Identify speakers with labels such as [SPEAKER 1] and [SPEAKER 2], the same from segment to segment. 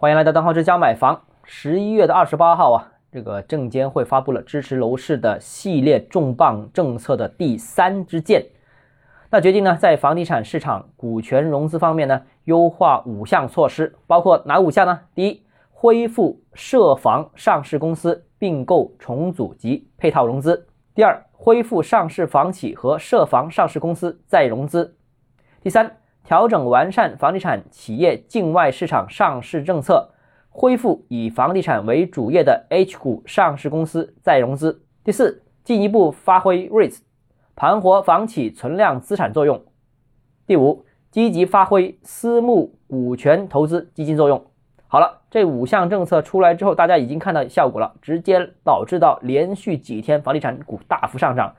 [SPEAKER 1] 欢迎来到邓浩之家买房。十一月的二十八号啊，这个证监会发布了支持楼市的系列重磅政策的第三支箭。那决定呢，在房地产市场股权融资方面呢，优化五项措施，包括哪五项呢？第一，恢复涉房上市公司并购重组及配套融资；第二，恢复上市房企和涉房上市公司再融资；第三。调整完善房地产企业境外市场上市政策，恢复以房地产为主业的 H 股上市公司再融资。第四，进一步发挥 REITs 盘活房企存量资产作用。第五，积极发挥私募股权投资基金作用。好了，这五项政策出来之后，大家已经看到效果了，直接导致到连续几天房地产股大幅上涨。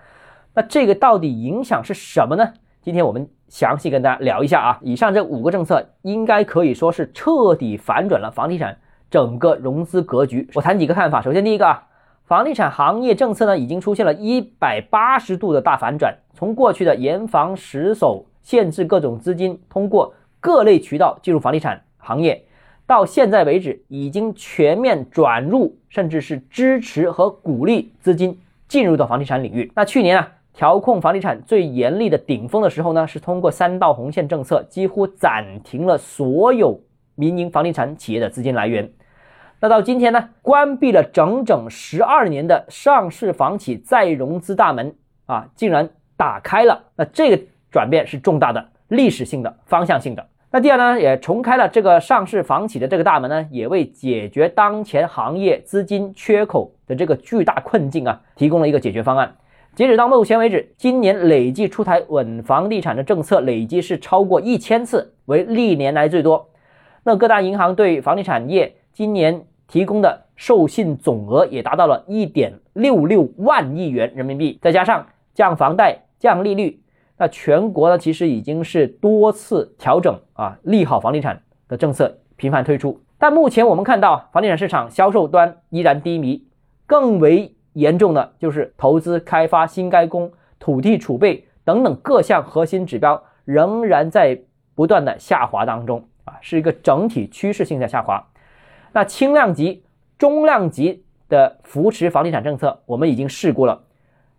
[SPEAKER 1] 那这个到底影响是什么呢？今天我们详细跟大家聊一下啊，以上这五个政策应该可以说是彻底反转了房地产整个融资格局。我谈几个看法。首先，第一个啊，房地产行业政策呢已经出现了一百八十度的大反转，从过去的严防死守、限制各种资金通过各类渠道进入房地产行业，到现在为止已经全面转入，甚至是支持和鼓励资金进入到房地产领域。那去年啊。调控房地产最严厉的顶峰的时候呢，是通过三道红线政策，几乎暂停了所有民营房地产企业的资金来源。那到今天呢，关闭了整整十二年的上市房企再融资大门啊，竟然打开了。那这个转变是重大的、历史性的、方向性的。那第二呢，也重开了这个上市房企的这个大门呢，也为解决当前行业资金缺口的这个巨大困境啊，提供了一个解决方案。截止到目前为止，今年累计出台稳房地产的政策累计是超过一千次，为历年来最多。那各大银行对房地产业今年提供的授信总额也达到了一点六六万亿元人民币。再加上降房贷、降利率，那全国呢其实已经是多次调整啊，利好房地产的政策频繁推出。但目前我们看到房地产市场销售端依然低迷，更为。严重的就是投资开发、新开工、土地储备等等各项核心指标仍然在不断的下滑当中啊，是一个整体趋势性的下滑。那轻量级、中量级的扶持房地产政策我们已经试过了，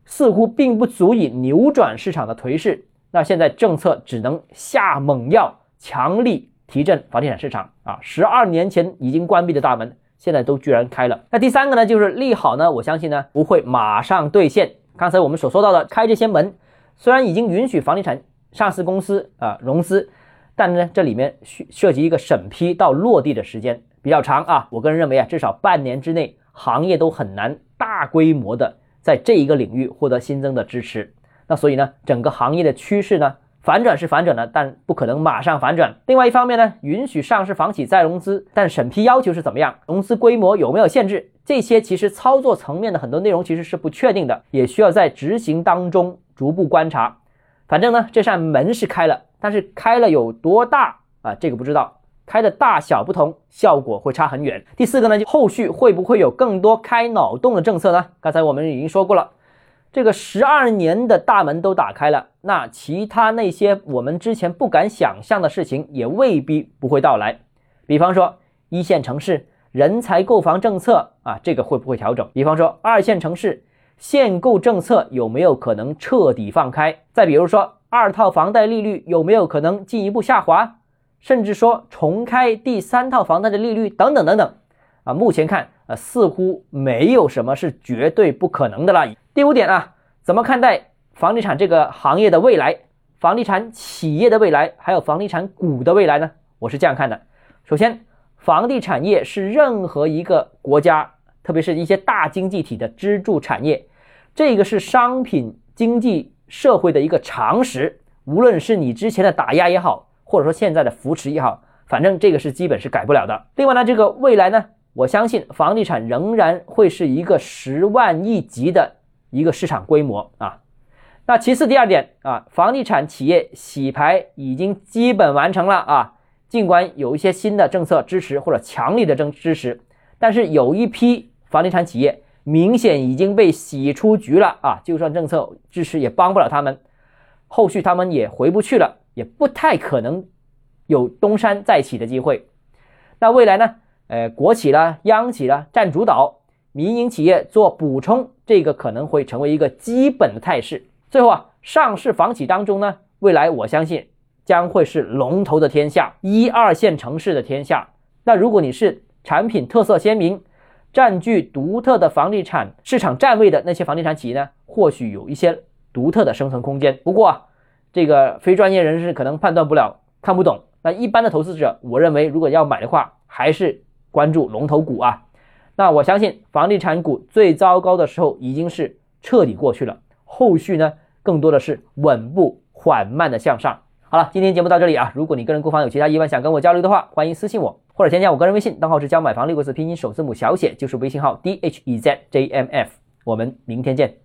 [SPEAKER 1] 似乎并不足以扭转市场的颓势。那现在政策只能下猛药，强力提振房地产市场啊！十二年前已经关闭的大门。现在都居然开了。那第三个呢，就是利好呢，我相信呢不会马上兑现。刚才我们所说到的开这些门，虽然已经允许房地产上市公司啊融资，但呢这里面需涉及一个审批到落地的时间比较长啊。我个人认为啊，至少半年之内，行业都很难大规模的在这一个领域获得新增的支持。那所以呢，整个行业的趋势呢？反转是反转的，但不可能马上反转。另外一方面呢，允许上市房企再融资，但审批要求是怎么样？融资规模有没有限制？这些其实操作层面的很多内容其实是不确定的，也需要在执行当中逐步观察。反正呢，这扇门是开了，但是开了有多大啊？这个不知道，开的大小不同，效果会差很远。第四个呢，就后续会不会有更多开脑洞的政策呢？刚才我们已经说过了。这个十二年的大门都打开了，那其他那些我们之前不敢想象的事情也未必不会到来。比方说一线城市人才购房政策啊，这个会不会调整？比方说二线城市限购政策有没有可能彻底放开？再比如说二套房贷利率有没有可能进一步下滑？甚至说重开第三套房贷的利率等等等等啊，目前看呃似乎没有什么是绝对不可能的了。第五点啊，怎么看待房地产这个行业的未来、房地产企业的未来，还有房地产股的未来呢？我是这样看的：首先，房地产业是任何一个国家，特别是一些大经济体的支柱产业，这个是商品经济社会的一个常识。无论是你之前的打压也好，或者说现在的扶持也好，反正这个是基本是改不了的。另外呢，这个未来呢，我相信房地产仍然会是一个十万亿级的。一个市场规模啊，那其次第二点啊，房地产企业洗牌已经基本完成了啊，尽管有一些新的政策支持或者强力的政支持，但是有一批房地产企业明显已经被洗出局了啊，就算政策支持也帮不了他们，后续他们也回不去了，也不太可能有东山再起的机会。那未来呢，呃，国企啦、央企啦占主导，民营企业做补充，这个可能会成为一个基本的态势。最后啊，上市房企当中呢，未来我相信将会是龙头的天下，一二线城市的天下。那如果你是产品特色鲜明、占据独特的房地产市场站位的那些房地产企业呢，或许有一些独特的生存空间。不过啊，这个非专业人士可能判断不了、看不懂。那一般的投资者，我认为如果要买的话，还是关注龙头股啊。那我相信房地产股最糟糕的时候已经是彻底过去了，后续呢更多的是稳步缓慢的向上。好了，今天节目到这里啊。如果你个人购房有其他疑问想跟我交流的话，欢迎私信我或者添加我个人微信，账号是教买房六个字拼音首字母小写，就是微信号 d h e z j m f。我们明天见。